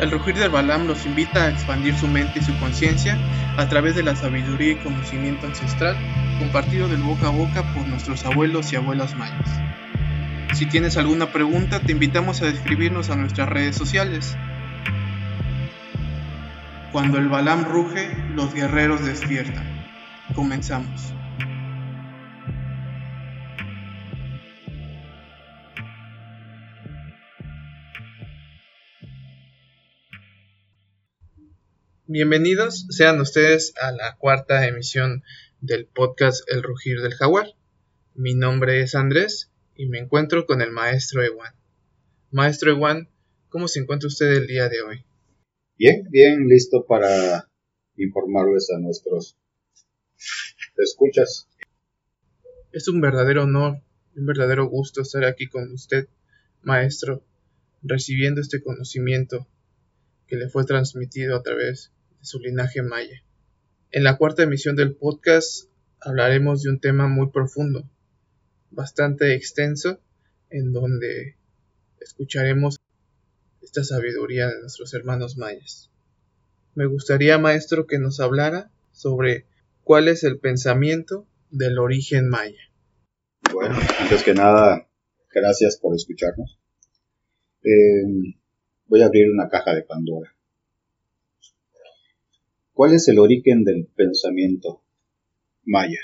El rugir del Balam los invita a expandir su mente y su conciencia a través de la sabiduría y conocimiento ancestral compartido del boca a boca por nuestros abuelos y abuelas mayas. Si tienes alguna pregunta, te invitamos a escribirnos a nuestras redes sociales. Cuando el Balam ruge, los guerreros despiertan. Comenzamos. Bienvenidos sean ustedes a la cuarta emisión del podcast El Rugir del Jaguar. Mi nombre es Andrés y me encuentro con el maestro Ewan. Maestro Ewan, ¿cómo se encuentra usted el día de hoy? Bien, bien, listo para informarles a nuestros escuchas. Es un verdadero honor, un verdadero gusto estar aquí con usted, maestro, recibiendo este conocimiento que le fue transmitido a través su linaje maya. En la cuarta emisión del podcast hablaremos de un tema muy profundo, bastante extenso, en donde escucharemos esta sabiduría de nuestros hermanos mayas. Me gustaría, maestro, que nos hablara sobre cuál es el pensamiento del origen maya. Bueno, antes que nada, gracias por escucharnos. Eh, voy a abrir una caja de Pandora. ¿Cuál es el origen del pensamiento maya?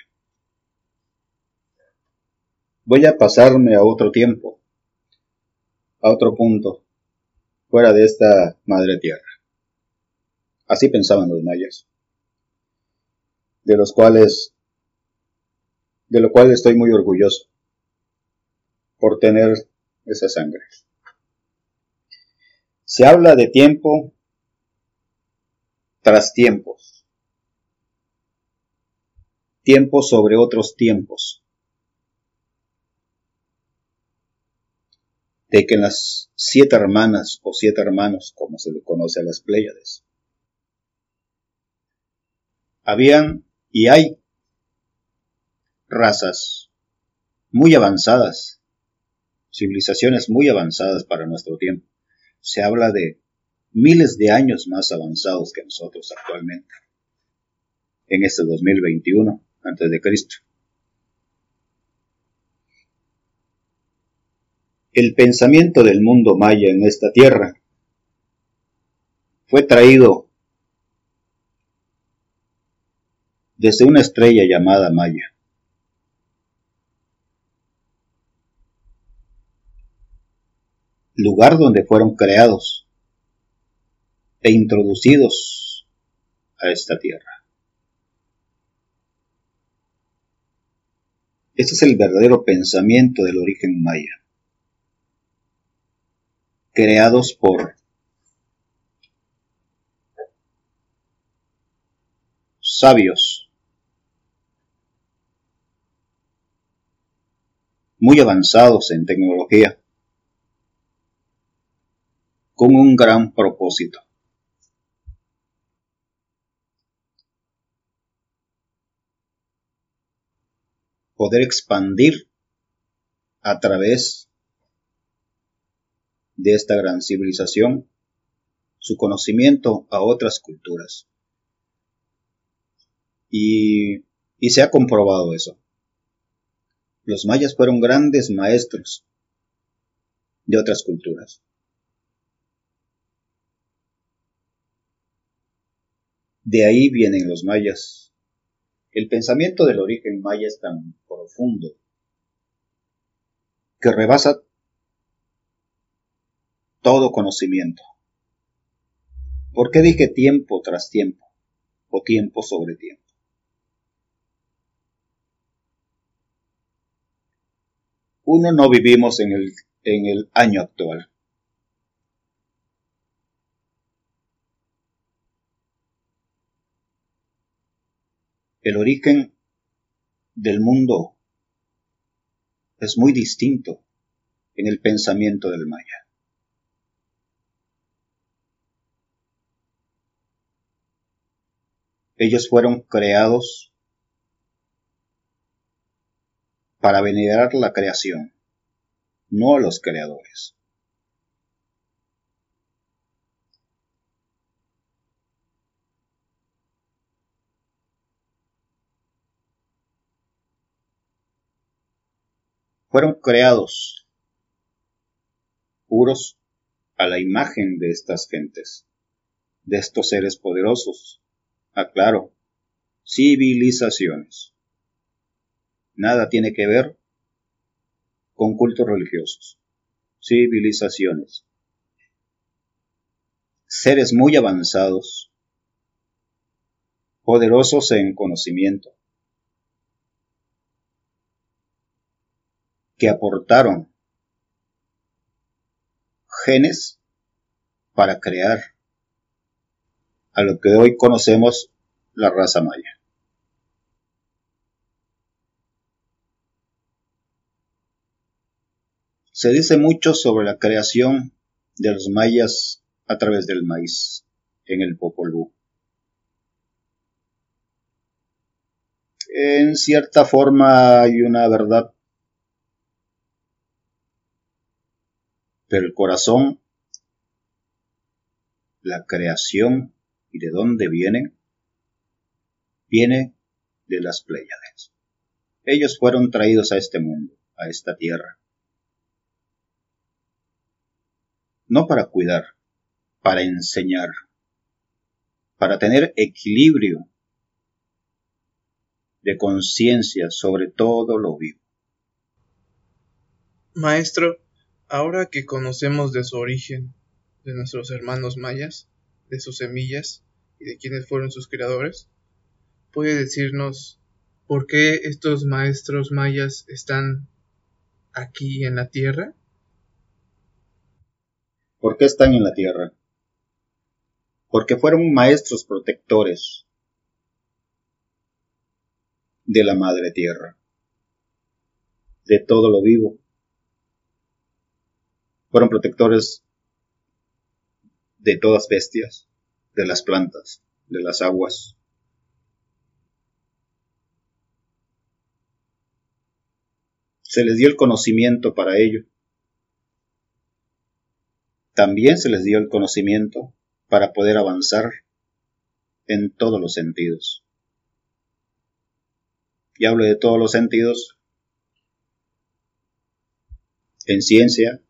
Voy a pasarme a otro tiempo, a otro punto, fuera de esta madre tierra. Así pensaban los mayas, de los cuales, de lo cual estoy muy orgulloso por tener esa sangre. Se habla de tiempo tras tiempos, tiempos sobre otros tiempos, de que en las siete hermanas o siete hermanos, como se le conoce a las Pléyades, habían y hay razas muy avanzadas, civilizaciones muy avanzadas para nuestro tiempo. Se habla de miles de años más avanzados que nosotros actualmente, en este 2021 antes de Cristo. El pensamiento del mundo maya en esta tierra fue traído desde una estrella llamada Maya. Lugar donde fueron creados e introducidos a esta tierra. Este es el verdadero pensamiento del origen maya, creados por sabios muy avanzados en tecnología, con un gran propósito. Poder expandir a través de esta gran civilización su conocimiento a otras culturas. Y, se ha comprobado eso. Los mayas fueron grandes maestros de otras culturas. De ahí vienen los mayas el pensamiento del origen maya es tan profundo que rebasa todo conocimiento. ¿Por qué dije tiempo tras tiempo o tiempo sobre tiempo? Uno no vivimos en el, en el año actual. El origen del mundo es muy distinto en el pensamiento del maya. Ellos fueron creados para venerar la creación, no a los creadores. Fueron creados puros a la imagen de estas gentes, de estos seres poderosos. Aclaro, civilizaciones. Nada tiene que ver con cultos religiosos. Civilizaciones. Seres muy avanzados, poderosos en conocimiento, que aportaron genes para crear a lo que hoy conocemos la raza maya. Se dice mucho sobre la creación de los mayas a través del maíz en el Popol Vuh. En cierta forma hay una verdad, el corazón, la creación y de dónde viene, viene de las Pléyades. Ellos fueron traídos a este mundo, a esta tierra, no para cuidar, para enseñar, para tener equilibrio de conciencia sobre todo lo vivo. Maestro, ahora que conocemos de su origen, de nuestros hermanos mayas, de sus semillas y de quiénes fueron sus creadores, ¿puede decirnos por qué estos maestros mayas están aquí en la Tierra? ¿Por qué están en la Tierra? Porque fueron maestros protectores de la madre tierra, de todo lo vivo. Fueron protectores de todas bestias, de las plantas, de las aguas. Se les dio el conocimiento para ello. También se les dio el conocimiento para poder avanzar en todos los sentidos y hablo de todos los sentidos, en ciencia,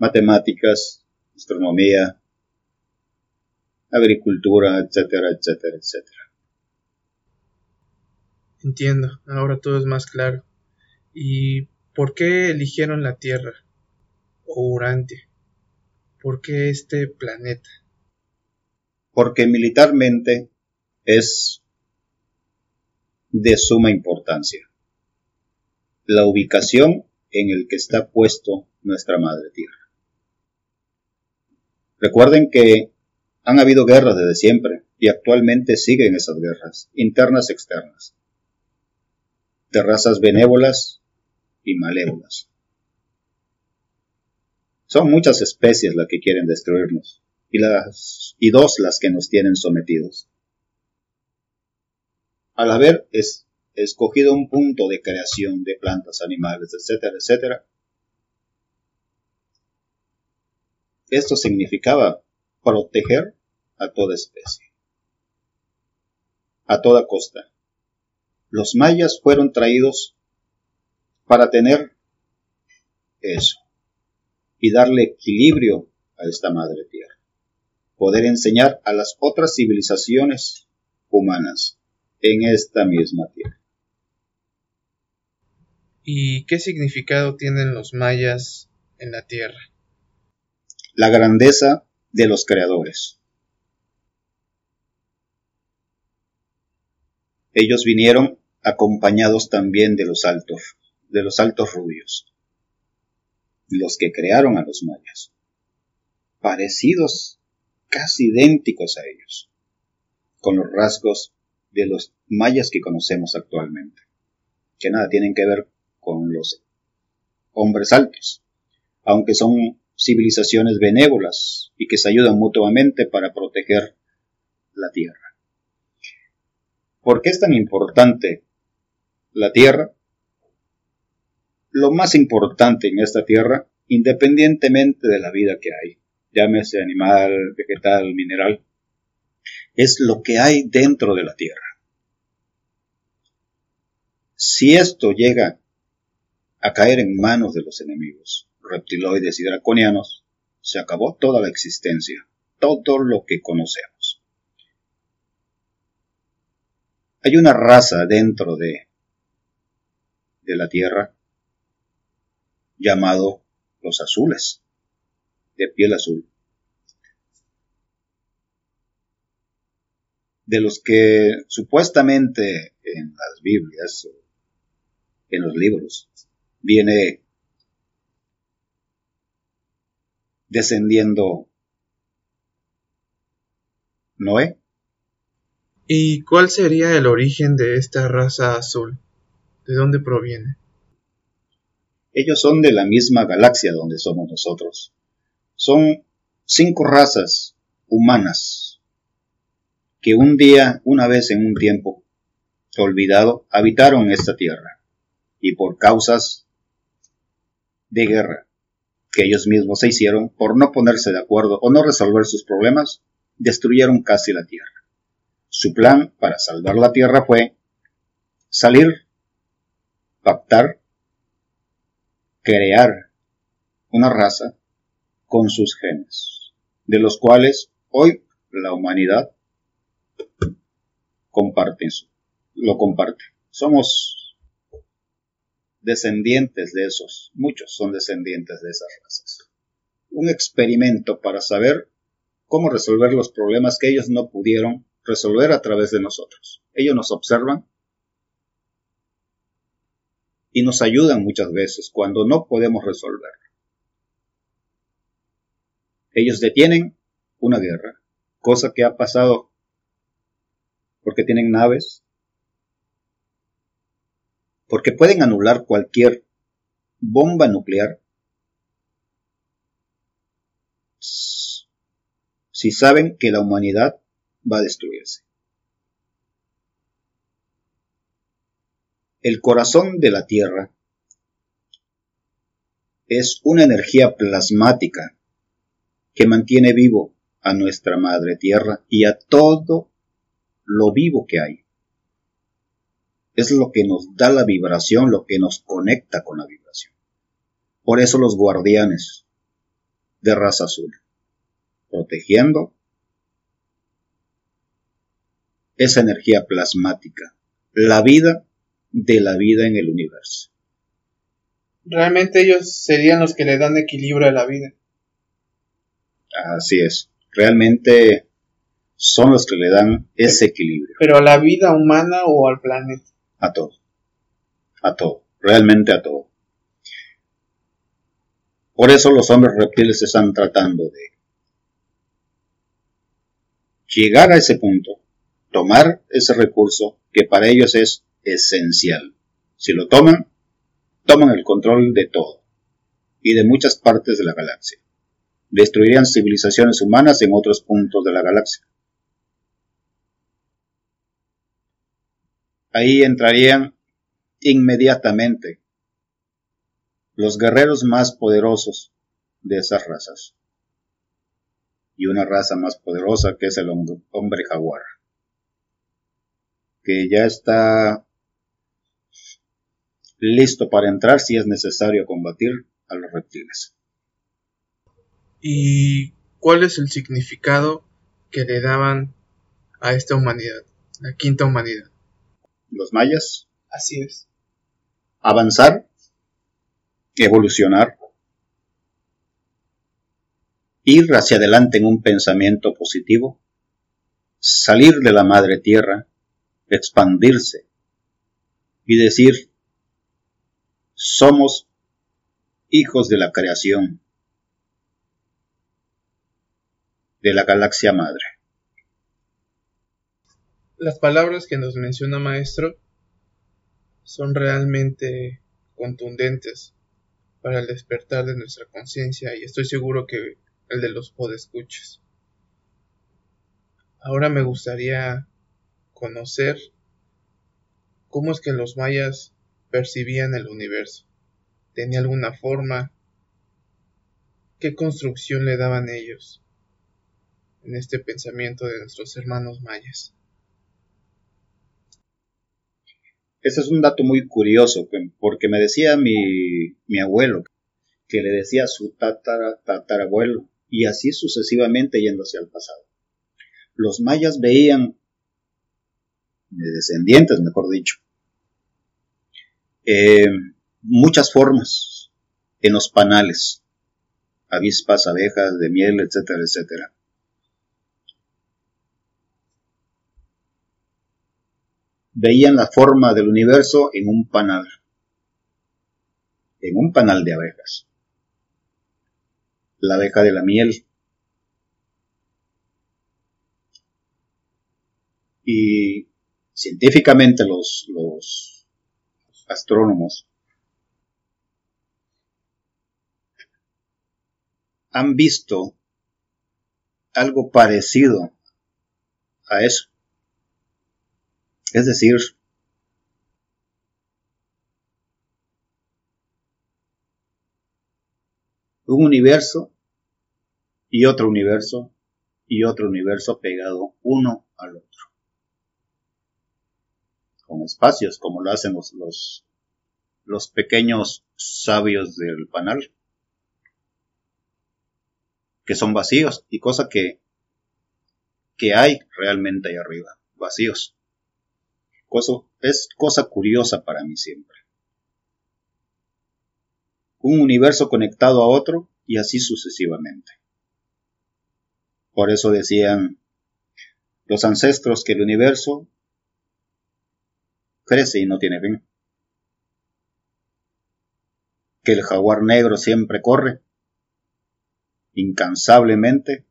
matemáticas, astronomía, agricultura, etcétera, etcétera, etcétera. Entiendo, ahora todo es más claro. ¿Y por qué eligieron la Tierra o Urantia? ¿Por qué este planeta? Porque militarmente es de suma importancia. La ubicación en el que está puesto nuestra Madre Tierra. Recuerden que han habido guerras desde siempre y actualmente siguen esas guerras, internas y externas, de razas benévolas y malévolas. Son muchas especies las que quieren destruirnos y, las, y dos las que nos tienen sometidos al haber es, escogido un punto de creación de plantas, animales, etcétera, etcétera, esto significaba proteger a toda especie, a toda costa. Los mayas fueron traídos para tener eso y darle equilibrio a esta madre tierra, poder enseñar a las otras civilizaciones humanas en esta misma tierra. ¿Y qué significado tienen los mayas en la tierra? La grandeza de los creadores. Ellos vinieron acompañados también de los altos, de los altos rubios, los que crearon a los mayas, parecidos, casi idénticos a ellos, con los rasgos de los mayas que conocemos actualmente, que nada tienen que ver con los hombres altos, aunque son civilizaciones benévolas y que se ayudan mutuamente para proteger la tierra. ¿Por qué es tan importante la tierra? Lo más importante en esta tierra, independientemente de la vida que hay, llámese animal, vegetal, mineral, es lo que hay dentro de la tierra. Si esto llega a caer en manos de los enemigos, reptiloides y draconianos, se acabó toda la existencia, todo lo que conocemos. Hay una raza dentro de, de la Tierra llamado los azules, de piel azul, de los que supuestamente en las Biblias, en los libros, viene descendiendo Noé. ¿Y cuál sería el origen de esta raza azul? ¿De dónde proviene? Ellos son de la misma galaxia donde somos nosotros. Son cinco razas humanas que un día, una vez en un tiempo olvidado, habitaron esta tierra y por causas de guerra que ellos mismos se hicieron por no ponerse de acuerdo o no resolver sus problemas, destruyeron casi la tierra. Su plan para salvar la tierra fue salir, pactar, crear una raza con sus genes, de los cuales hoy la humanidad comparte, lo comparte. Somos descendientes de esos, muchos son descendientes de esas razas. Un experimento para saber cómo resolver los problemas que ellos no pudieron resolver a través de nosotros. Ellos nos observan y nos ayudan muchas veces cuando no podemos resolver. Ellos detienen una guerra, cosa que ha pasado porque tienen naves, porque pueden anular cualquier bomba nuclear si saben que la humanidad va a destruirse. El corazón de la Tierra es una energía plasmática que mantiene vivo a nuestra Madre Tierra y a todo lo vivo que hay es lo que nos da la vibración, lo que nos conecta con la vibración. Por eso los guardianes de raza azul, protegiendo esa energía plasmática, la vida de la vida en el universo. Realmente ellos serían los que le dan equilibrio a la vida. Así es, realmente son los que le dan ese equilibrio. Pero a la vida humana o al planeta a todo. A todo. Realmente a todo. Por eso los hombres reptiles están tratando de llegar a ese punto, tomar ese recurso que para ellos es esencial. Si lo toman, toman el control de todo y de muchas partes de la galaxia. Destruirían civilizaciones humanas en otros puntos de la galaxia. Ahí entrarían inmediatamente los guerreros más poderosos de esas razas. Y una raza más poderosa que es el hombre jaguar. Que ya está listo para entrar si es necesario combatir a los reptiles. ¿Y cuál es el significado que le daban a esta humanidad, la quinta humanidad? Los mayas. Así es. Avanzar, evolucionar, ir hacia adelante en un pensamiento positivo, salir de la madre tierra, expandirse y decir, somos hijos de la creación, de la galaxia madre. Las palabras que nos menciona maestro son realmente contundentes para el despertar de nuestra conciencia y estoy seguro que el de los podescuches. Ahora me gustaría conocer cómo es que los mayas percibían el universo. ¿Tenía alguna forma? ¿Qué construcción le daban ellos en este pensamiento de nuestros hermanos mayas? Ese es un dato muy curioso, porque me decía mi, mi abuelo, que le decía su tatara, tatarabuelo, y así sucesivamente yendo hacia el pasado. Los mayas veían, descendientes mejor dicho, eh, muchas formas en los panales, avispas, abejas, de miel, etcétera, etcétera. Veían la forma del universo en un panal, en un panal de abejas. La abeja de la miel. Y científicamente los, los astrónomos han visto algo parecido a eso. Es decir, un universo y otro universo y otro universo pegado uno al otro. Con espacios como lo hacen los, los, los pequeños sabios del panal que son vacíos y cosa que, que hay realmente ahí arriba, vacíos. Es cosa curiosa para mí siempre. Un universo conectado a otro y así sucesivamente. Por eso decían los ancestros que el universo crece y no tiene fin. Que el jaguar negro siempre corre incansablemente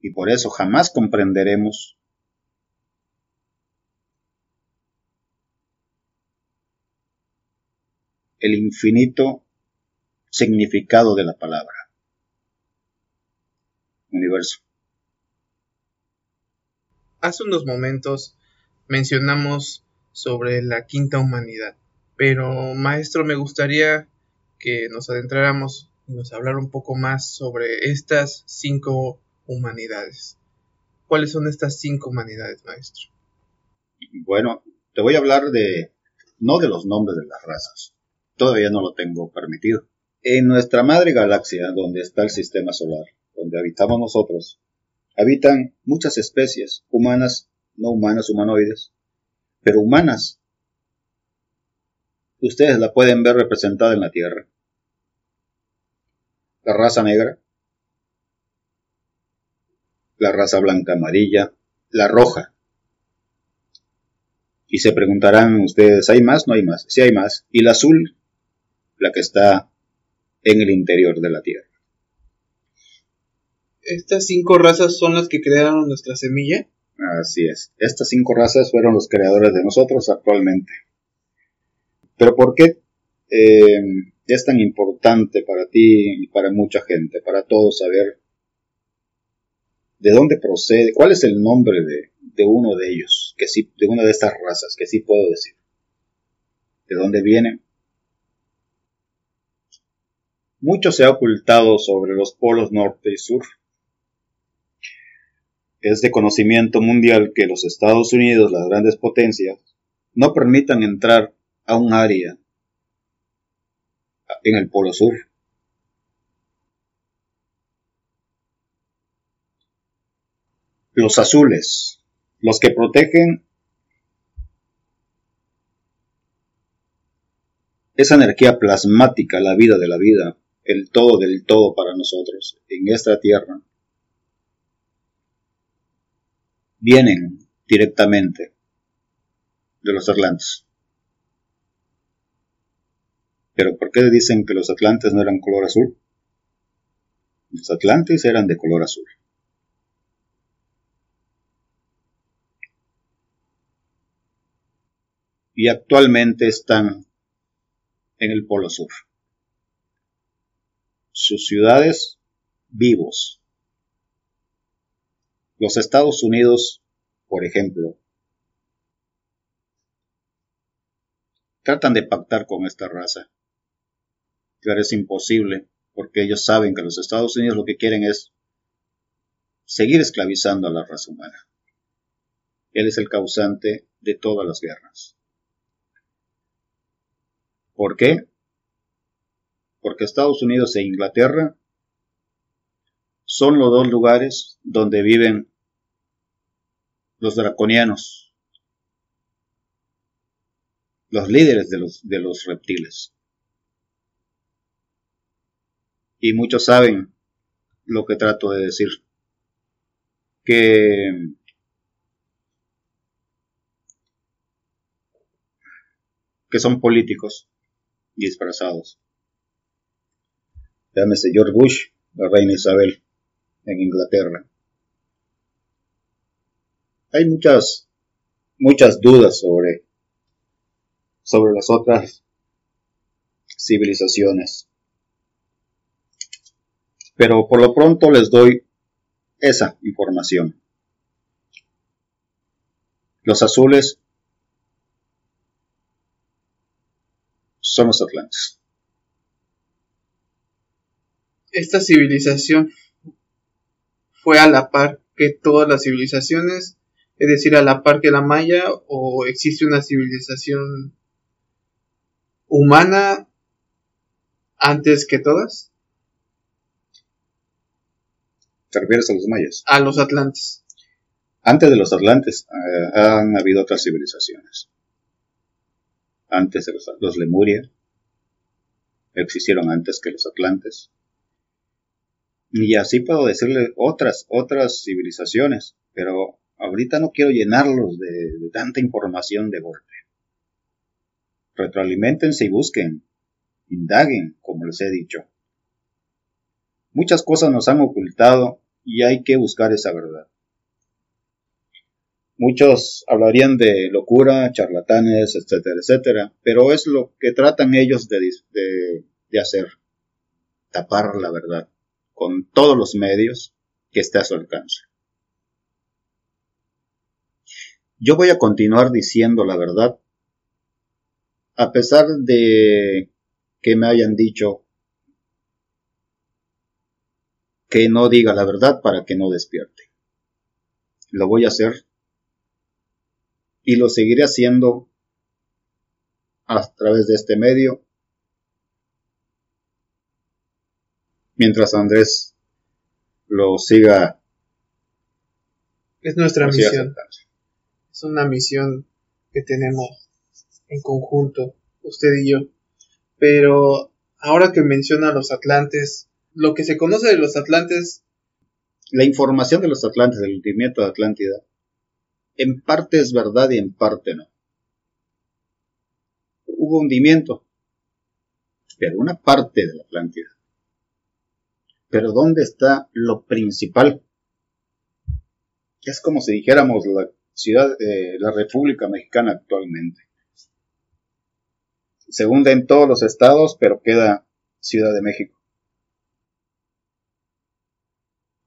y por eso jamás comprenderemos el infinito significado de la palabra. Universo. Hace unos momentos mencionamos sobre la quinta humanidad, pero maestro, me gustaría que nos adentráramos y nos hablara un poco más sobre estas cinco humanidades. ¿Cuáles son estas cinco humanidades, maestro? Bueno, te voy a hablar de, no de los nombres de las razas, todavía no lo tengo permitido. En nuestra madre galaxia, donde está el sistema solar, donde habitamos nosotros, habitan muchas especies, humanas, no humanas, humanoides, pero humanas ustedes la pueden ver representada en la Tierra. La raza negra, la raza blanca amarilla, la roja. Y se preguntarán ustedes, ¿hay más? No hay más. Sí hay más. Y la azul, la que está en el interior de la Tierra. ¿Estas cinco razas son las que crearon nuestra semilla? Así es. Estas cinco razas fueron los creadores de nosotros actualmente. Pero ¿por qué eh, es tan importante para ti y para mucha gente, para todos saber de dónde procede, cuál es el nombre de, uno de ellos, que sí, de una de estas razas, que sí puedo decir, de dónde viene? Mucho se ha ocultado sobre los polos norte y sur. Es de conocimiento mundial que los Estados Unidos, las grandes potencias, no permitan entrar a un área en el Polo Sur. Los azules, los que protegen esa energía plasmática, la vida de la vida, el todo del todo para nosotros en esta tierra, vienen directamente de los Atlantes. Pero ¿por qué dicen que los atlantes no eran color azul? Los atlantes eran de color azul. Y actualmente están en el Polo Sur. Sus ciudades vivos. Los Estados Unidos, por ejemplo, tratan de pactar con esta raza Claro, es imposible, porque ellos saben que los Estados Unidos lo que quieren es seguir esclavizando a la raza humana. Él es el causante de todas las guerras. ¿Por qué? Porque Estados Unidos e Inglaterra son los dos lugares donde viven los draconianos, los líderes de los, de los reptiles. Y muchos saben lo que trato de decir. Que que son políticos disfrazados. Llámese George Bush, la reina Isabel en Inglaterra. Hay muchas, muchas dudas sobre, sobre las otras civilizaciones. Pero por lo pronto les doy esa información. Los azules son los atlantes. Esta civilización fue a la par que todas las civilizaciones, es decir, a la par que la maya, o existe una civilización humana antes que todas? ¿Te refieres a los mayas? A los atlantes. Antes de los atlantes eh, han habido otras civilizaciones antes de los, Lemuria, existieron antes que los Atlantes. Y así puedo decirle otras, otras civilizaciones, pero ahorita no quiero llenarlos de, de tanta información de golpe. Retroalimentense y busquen, indaguen, como les he dicho. Muchas cosas nos han ocultado y hay que buscar esa verdad. Muchos hablarían de locura, charlatanes, etcétera, etcétera, pero es lo que tratan ellos de, de, hacer, tapar la verdad con todos los medios que esté a su alcance. Yo voy a continuar diciendo la verdad, a pesar de que me hayan dicho que no diga la verdad para que no despierte. Lo voy a hacer y lo seguiré haciendo a través de este medio mientras Andrés lo siga. Es nuestra misión. Es una misión que tenemos en conjunto, usted y yo. Pero ahora que menciona los Atlantes, lo que se conoce de los Atlantes. La información de los Atlantes, del hundimiento de Atlántida, en parte es verdad y en parte no. Hubo hundimiento, pero una parte de la Atlántida. Pero ¿dónde está lo principal? Es como si dijéramos la ciudad, de la República Mexicana actualmente. Se hunde en todos los estados, pero queda Ciudad de México.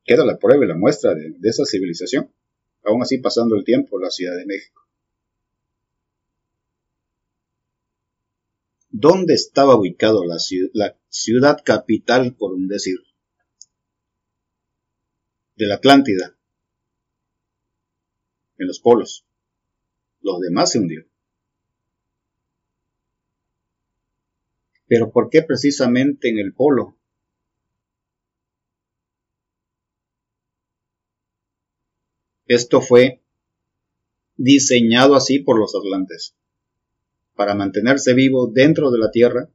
Queda la prueba y la muestra de esa civilización aún así pasando el tiempo, la Ciudad de México. ¿Dónde estaba ubicado la, ciudad, capital, por un decir? De la Atlántida. En los polos. Los demás se hundió. Pero ¿por qué precisamente en el polo? Esto fue diseñado así por los atlantes, para mantenerse vivo dentro de la Tierra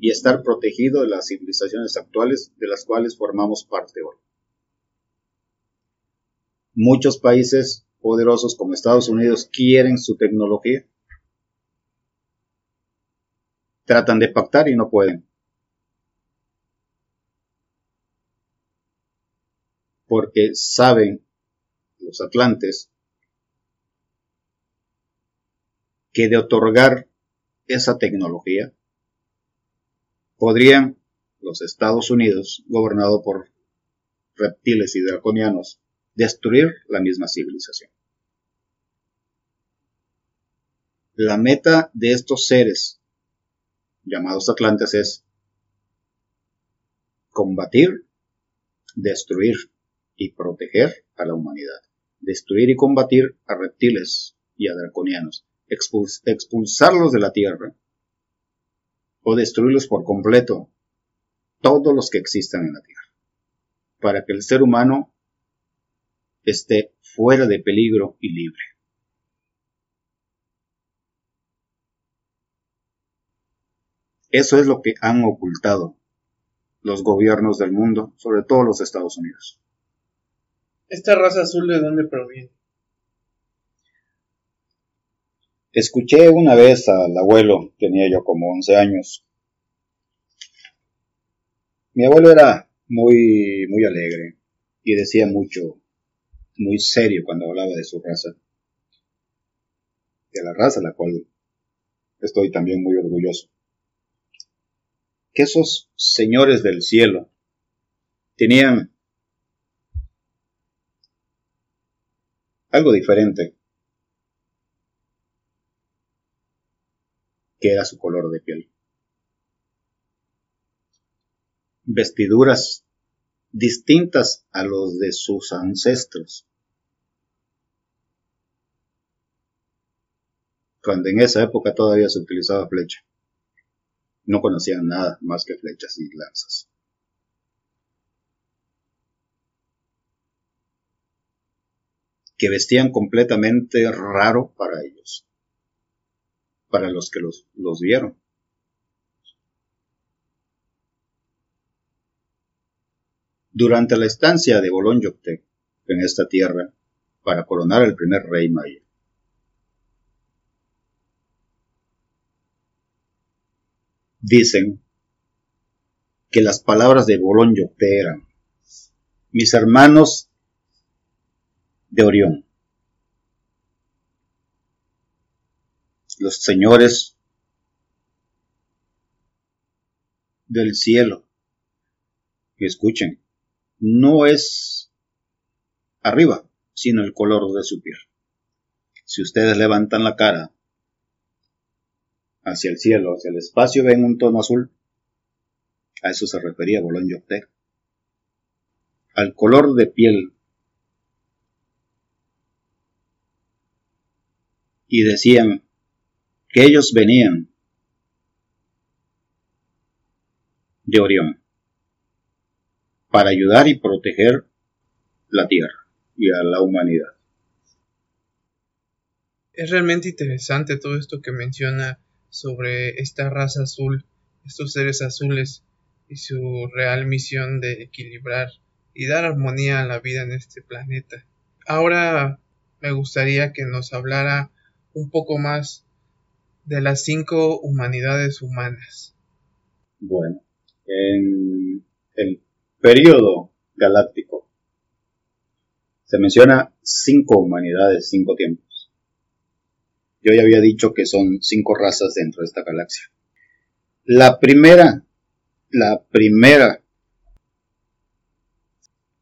y estar protegido de las civilizaciones actuales de las cuales formamos parte hoy. Muchos países poderosos como Estados Unidos quieren su tecnología. Tratan de pactar y no pueden. Porque saben los atlantes, que de otorgar esa tecnología, podrían los Estados Unidos, gobernado por reptiles y draconianos, destruir la misma civilización. La meta de estos seres llamados atlantes es combatir, destruir y proteger a la humanidad destruir y combatir a reptiles y a draconianos, expulsarlos de la tierra o destruirlos por completo, todos los que existan en la tierra, para que el ser humano esté fuera de peligro y libre. Eso es lo que han ocultado los gobiernos del mundo, sobre todo los Estados Unidos. ¿Esta raza azul de dónde proviene? Escuché una vez al abuelo, tenía yo como 11 años. Mi abuelo era muy, muy alegre y decía mucho, muy serio cuando hablaba de su raza. De la raza a la cual estoy también muy orgulloso que esos señores del cielo tenían algo diferente, que era su color de piel. Vestiduras distintas a los de sus ancestros. Cuando en esa época todavía se utilizaba flecha no conocían nada más que flechas y lanzas. Que vestían completamente raro para ellos, para los que los, vieron. Durante la estancia de Bolón Yocte en esta tierra, para coronar al primer rey maya, dicen que las palabras de Bolonyo eran mis hermanos de Orión, los señores del cielo, que escuchen, no es arriba, sino el color de su piel. Si ustedes levantan la cara hacia el cielo, hacia el espacio, ven un tono azul. A eso se refería Bolón Yocté. Al color de piel. Y decían que ellos venían de Orión para ayudar y proteger la Tierra y a la humanidad. Es realmente interesante todo esto que menciona sobre esta raza azul, estos seres azules y su real misión de equilibrar y dar armonía a la vida en este planeta. Ahora me gustaría que nos hablara un poco más de las cinco humanidades humanas. Bueno, en el periodo galáctico se menciona cinco humanidades, cinco tiempos. Yo ya había dicho que son cinco razas dentro de esta galaxia. La primera, la primera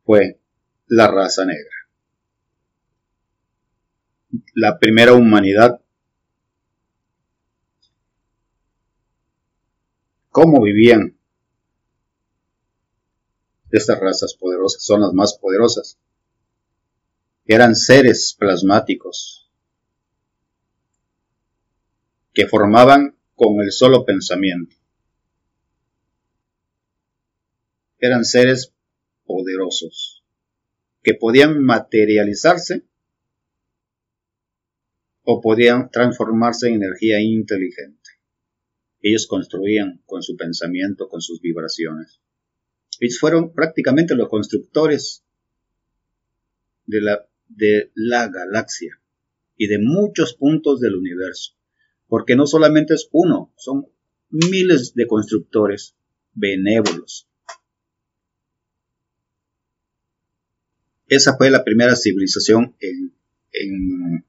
fue la raza negra. La primera humanidad. ¿Cómo vivían estas razas poderosas? Son las más poderosas. Eran seres plasmáticos, que formaban con el solo pensamiento. Eran seres poderosos, que podían materializarse o podían transformarse en energía inteligente. Ellos construían con su pensamiento, con sus vibraciones. Ellos fueron prácticamente los constructores de la, de la galaxia y de muchos puntos del universo porque no solamente es uno, son miles de constructores benévolos. Esa fue la primera civilización en, en,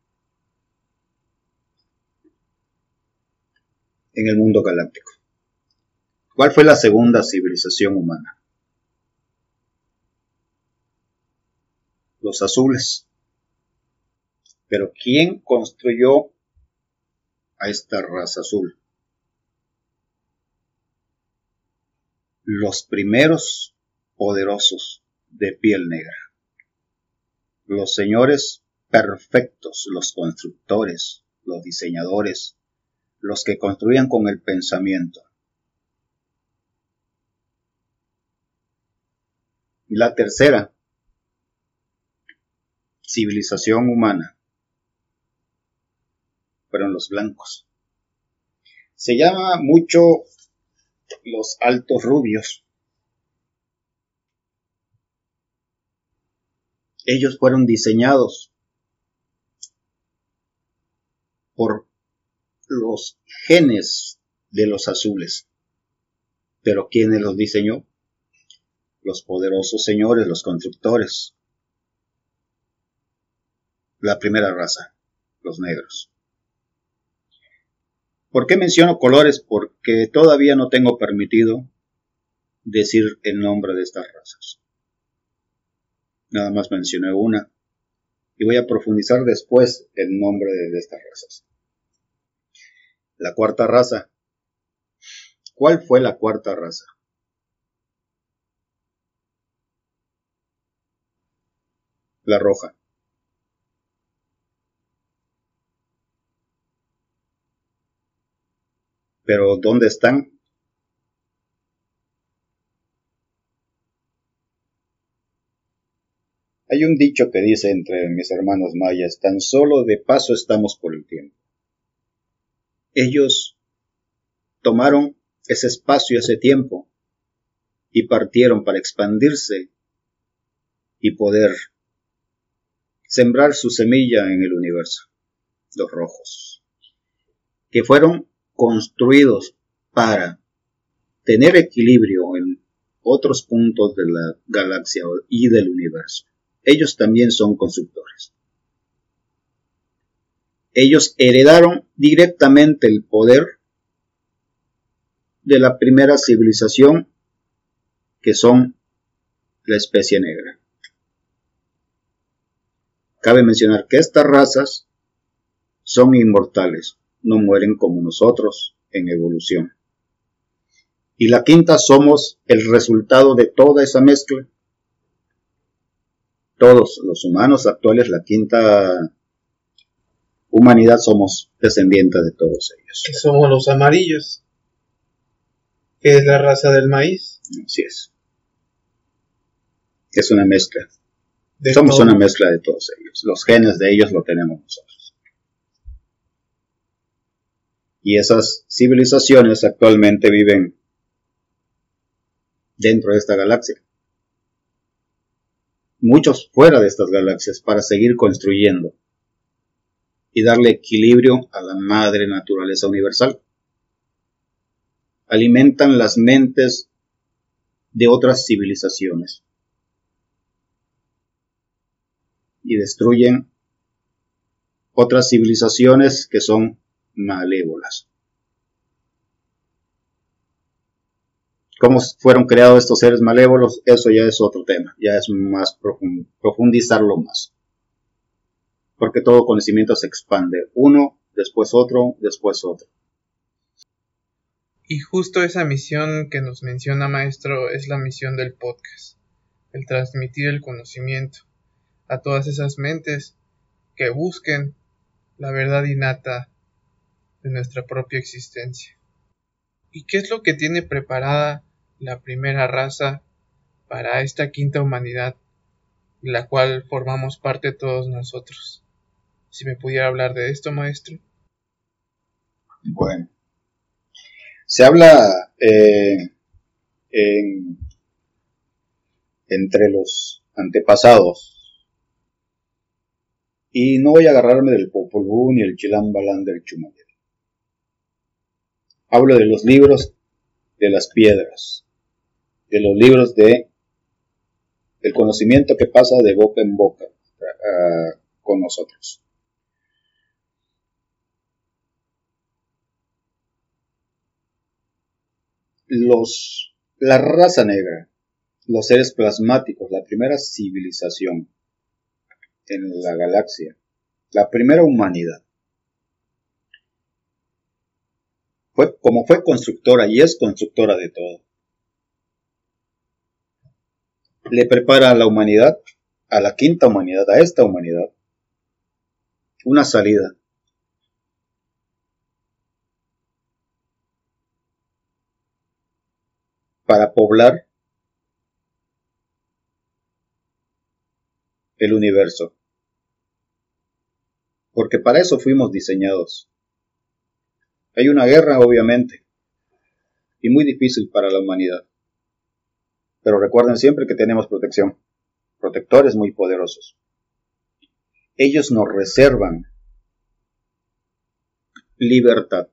en el mundo galáctico. ¿Cuál fue la segunda civilización humana? Los azules. Pero ¿quién construyó a esta raza azul. Los primeros poderosos de piel negra. los señores perfectos, los constructores, los diseñadores, los que construían con el pensamiento. La tercera, civilización humana, fueron los blancos. Se llama mucho los altos rubios. Ellos fueron diseñados por los genes de los azules. Pero ¿quiénes los diseñó? Los poderosos señores, los constructores. La primera raza, los negros. ¿Por qué menciono colores? Porque todavía no tengo permitido decir el nombre de estas razas. Nada más mencioné una y voy a profundizar después el nombre de, estas razas. La cuarta raza. ¿Cuál fue la cuarta raza? La roja. Pero ¿dónde están? Hay un dicho que dice entre mis hermanos mayas, tan solo de paso estamos por el tiempo. Ellos tomaron ese espacio, ese tiempo, y partieron para expandirse y poder sembrar su semilla en el universo, los rojos, que fueron construidos para tener equilibrio en otros puntos de la galaxia y del universo. Ellos también son constructores. Ellos heredaron directamente el poder de la primera civilización que son la especie negra. Cabe mencionar que estas razas son inmortales, no mueren como nosotros en evolución. Y la quinta somos el resultado de toda esa mezcla. Todos los humanos actuales, la quinta humanidad, somos descendientes de todos ellos. somos los amarillos, que es la raza del maíz. Así es. Es una mezcla. somos una mezcla de todos ellos. Los genes de ellos lo tenemos nosotros. Y esas civilizaciones actualmente viven dentro de esta galaxia. Muchos fuera de estas galaxias para seguir construyendo y darle equilibrio a la madre naturaleza universal. Alimentan las mentes de otras civilizaciones y destruyen otras civilizaciones que son malévolas. ¿Cómo fueron creados estos seres malévolos? Eso ya es otro tema, ya es más profundizarlo más. Porque todo conocimiento se expande, uno, después otro, después otro. Y justo esa misión que nos menciona maestro es la misión del podcast, el transmitir el conocimiento a todas esas mentes que busquen la verdad innata de nuestra propia existencia. ¿Y qué es lo que tiene preparada la primera raza para esta quinta humanidad, la cual formamos parte todos nosotros? Si me pudiera hablar de esto, maestro. Bueno, se habla eh, entre los antepasados y no voy a agarrarme del Popol Vuh ni el Chilambalán del Chumayel. Hablo de los libros de las piedras, de los libros de el conocimiento que pasa de boca en boca ah, con nosotros. Los, la raza negra, los seres plasmáticos, la primera civilización en la galaxia, la primera humanidad, Fue, como fue constructora y es constructora de todo. Le prepara a la humanidad a la quinta humanidad, a esta humanidad, una salida. Para poblar el universo. Porque para eso fuimos diseñados. Hay una guerra, obviamente, y muy difícil para la humanidad. Pero recuerden siempre que tenemos protección, protectores muy poderosos. Ellos nos reservan libertad.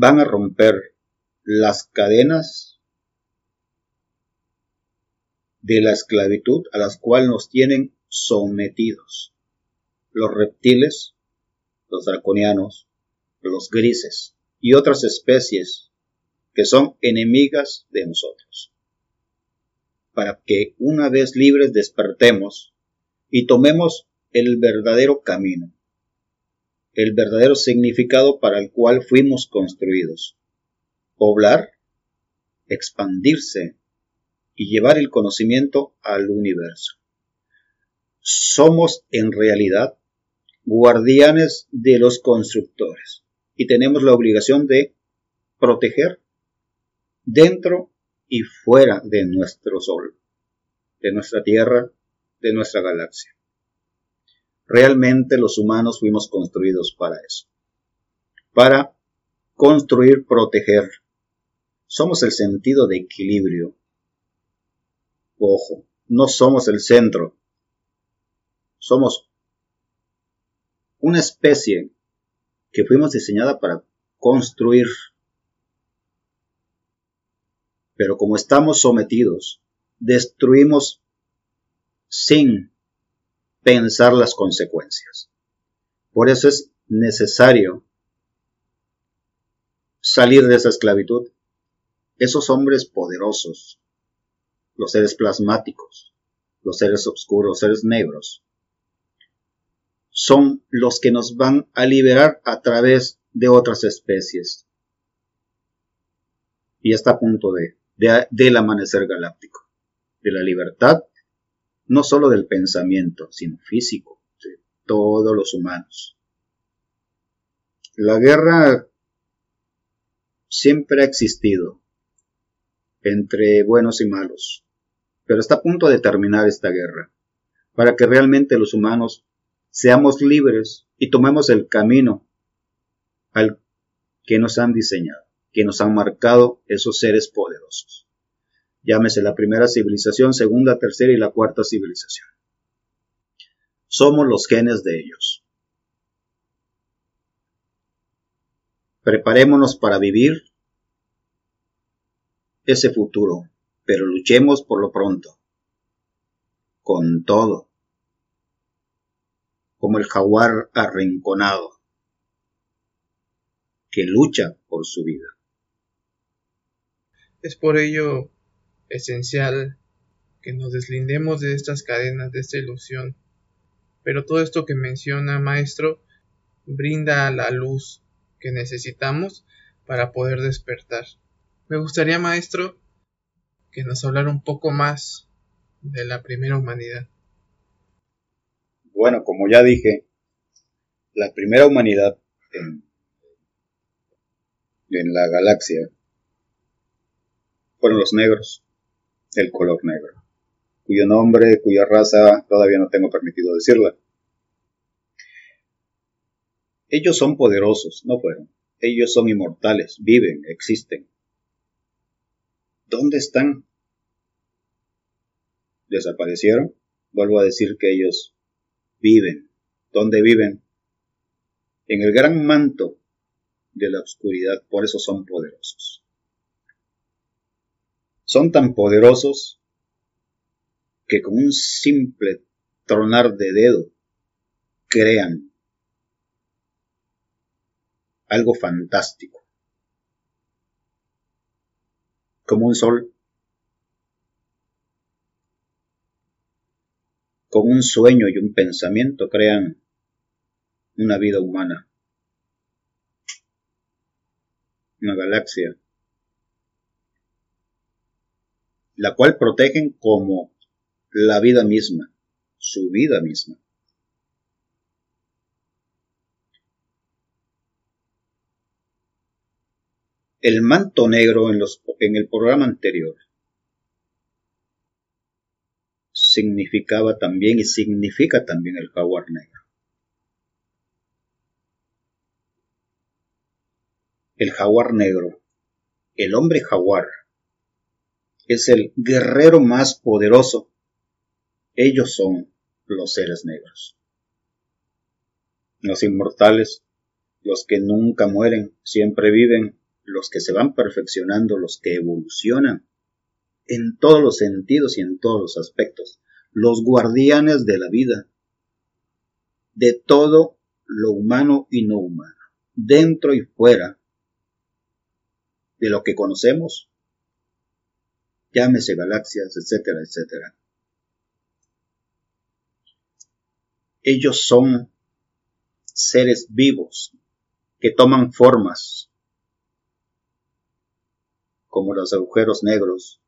Van a romper las cadenas de la esclavitud a las cuales nos tienen sometidos los reptiles, los draconianos, los grises y otras especies que son enemigas de nosotros. Para que una vez libres despertemos y tomemos el verdadero camino, el verdadero significado para el cual fuimos construidos. Poblar, expandirse y llevar el conocimiento al universo. Somos en realidad guardianes de los constructores y tenemos la obligación de proteger dentro y fuera de nuestro Sol, de nuestra Tierra, de nuestra galaxia. Realmente los humanos fuimos construidos para eso, para construir, proteger. Somos el sentido de equilibrio. Ojo, no somos el centro. Somos una especie que fuimos diseñada para construir. Pero como estamos sometidos, destruimos sin pensar las consecuencias. Por eso es necesario salir de esa esclavitud. Esos hombres poderosos, los seres plasmáticos, los seres oscuros, los seres negros, son los que nos van a liberar a través de otras especies. Y está a punto de, del amanecer galáctico, de la libertad, no solo del pensamiento, sino físico, de todos los humanos. La guerra siempre ha existido entre buenos y malos, pero está a punto de terminar esta guerra, para que realmente los humanos seamos libres y tomemos el camino al que nos han diseñado, que nos han marcado esos seres poderosos. Llámese la primera civilización, segunda, tercera y la cuarta civilización. Somos los genes de ellos. Preparémonos para vivir ese futuro, pero luchemos por lo pronto, con todo como el jaguar arrinconado, que lucha por su vida. Es por ello esencial que nos deslindemos de estas cadenas, de esta ilusión. Pero todo esto que menciona Maestro brinda la luz que necesitamos para poder despertar. Me gustaría, Maestro, que nos hablara un poco más de la primera humanidad. Bueno, como ya dije, la primera humanidad en, la galaxia fueron los negros, el color negro, cuyo nombre, cuya raza todavía no tengo permitido decirla. Ellos son poderosos, no fueron. Ellos son inmortales, viven, existen. ¿Dónde están? ¿Desaparecieron? Vuelvo a decir que ellos viven. ¿Dónde viven? En el gran manto de la oscuridad, por eso son poderosos. Son tan poderosos que con un simple tronar de dedo crean algo fantástico, como un sol. Con un sueño y un pensamiento crean una vida humana. una galaxia, la cual protegen como la vida misma, su vida misma. El manto negro en, el programa anterior significaba también y significa también el jaguar negro. El jaguar negro, el hombre jaguar, es el guerrero más poderoso. Ellos son los seres negros. Los inmortales, los que nunca mueren, siempre viven, los que se van perfeccionando, los que evolucionan en todos los sentidos y en todos los aspectos, los guardianes de la vida, de todo lo humano y no humano, dentro y fuera de lo que conocemos llámese galaxias, etcétera, etcétera. Ellos son seres vivos que toman formas como los agujeros negros,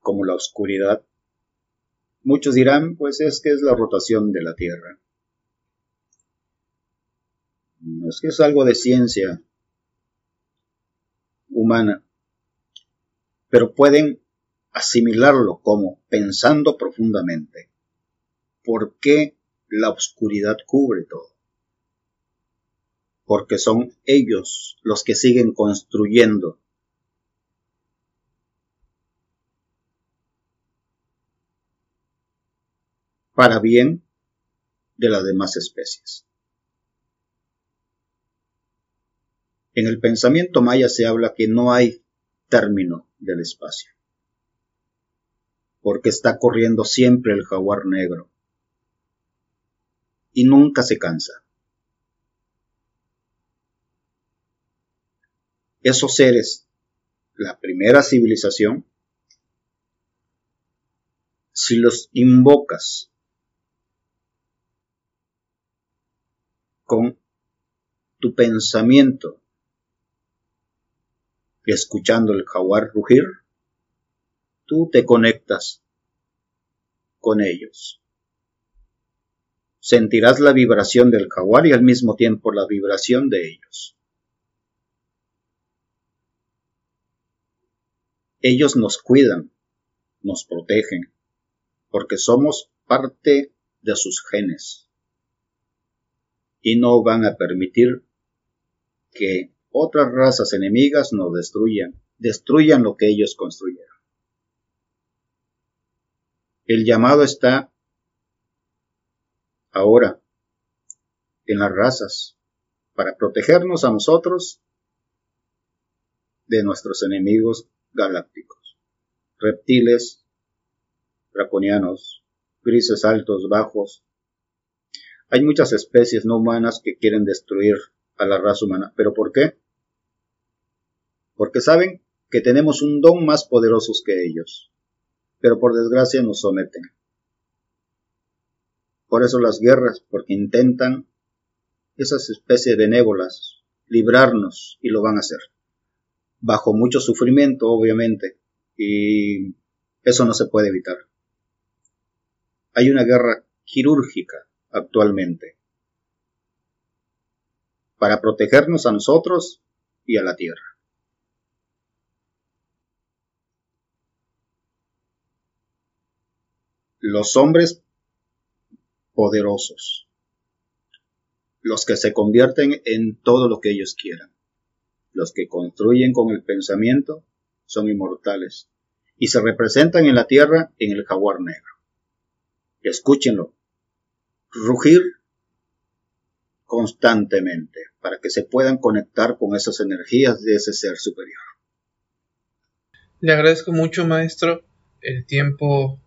como la oscuridad. Muchos dirán, pues es que es la rotación de la Tierra. Es que es algo de ciencia humana pero pueden asimilarlo como pensando profundamente. ¿Por qué la oscuridad cubre todo? Porque son ellos los que siguen construyendo para bien de las demás especies. En el pensamiento maya se habla que no hay término del espacio. Porque está corriendo siempre el jaguar negro. Y nunca se cansa. Esos seres, la primera civilización, si los invocas con tu pensamiento escuchando el jaguar rugir, tú te conectas con ellos. Sentirás la vibración del jaguar y al mismo tiempo la vibración de ellos. Ellos nos cuidan, nos protegen, porque somos parte de sus genes y no van a permitir que otras razas enemigas nos destruyan, destruyan lo que ellos construyeron. El llamado está ahora en las razas para protegernos a nosotros de nuestros enemigos galácticos, reptiles, draconianos, grises altos, bajos. Hay muchas especies no humanas que quieren destruir a la raza humana. ¿Pero por qué? Porque saben que tenemos un don más poderoso que ellos, pero por desgracia nos someten. Por eso las guerras, porque intentan esas especies benévolas librarnos y lo van a hacer. Bajo mucho sufrimiento, obviamente, y eso no se puede evitar. Hay una guerra quirúrgica actualmente para protegernos a nosotros y a la tierra. Los hombres poderosos, los que se convierten en todo lo que ellos quieran, los que construyen con el pensamiento, son inmortales y se representan en la tierra en el jaguar negro. Escúchenlo, rugir constantemente para que se puedan conectar con esas energías de ese ser superior. Le agradezco mucho, maestro, el tiempo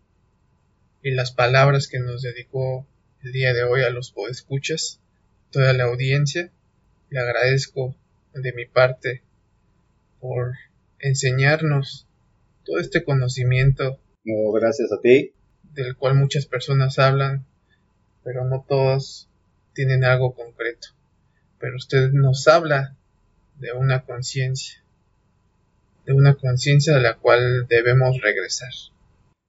y las palabras que nos dedicó el día de hoy a los podescuchas, toda la audiencia. Le agradezco de mi parte por enseñarnos todo este conocimiento. gracias a ti. Del cual muchas personas hablan, pero no todos tienen algo concreto. Pero usted nos habla de una conciencia, de una conciencia a la cual debemos regresar.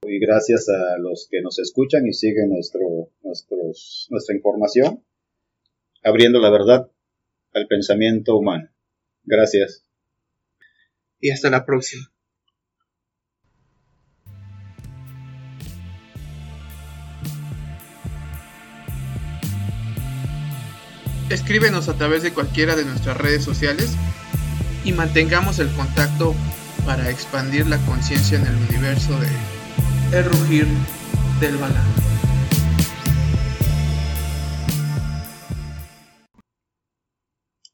Y gracias a los que nos escuchan y siguen nuestro, nuestros, nuestra información, abriendo la verdad al pensamiento humano. Gracias. Y hasta la próxima. Escríbenos a través de cualquiera de nuestras redes sociales y mantengamos el contacto para expandir la conciencia en el universo de El Rugir del Balán.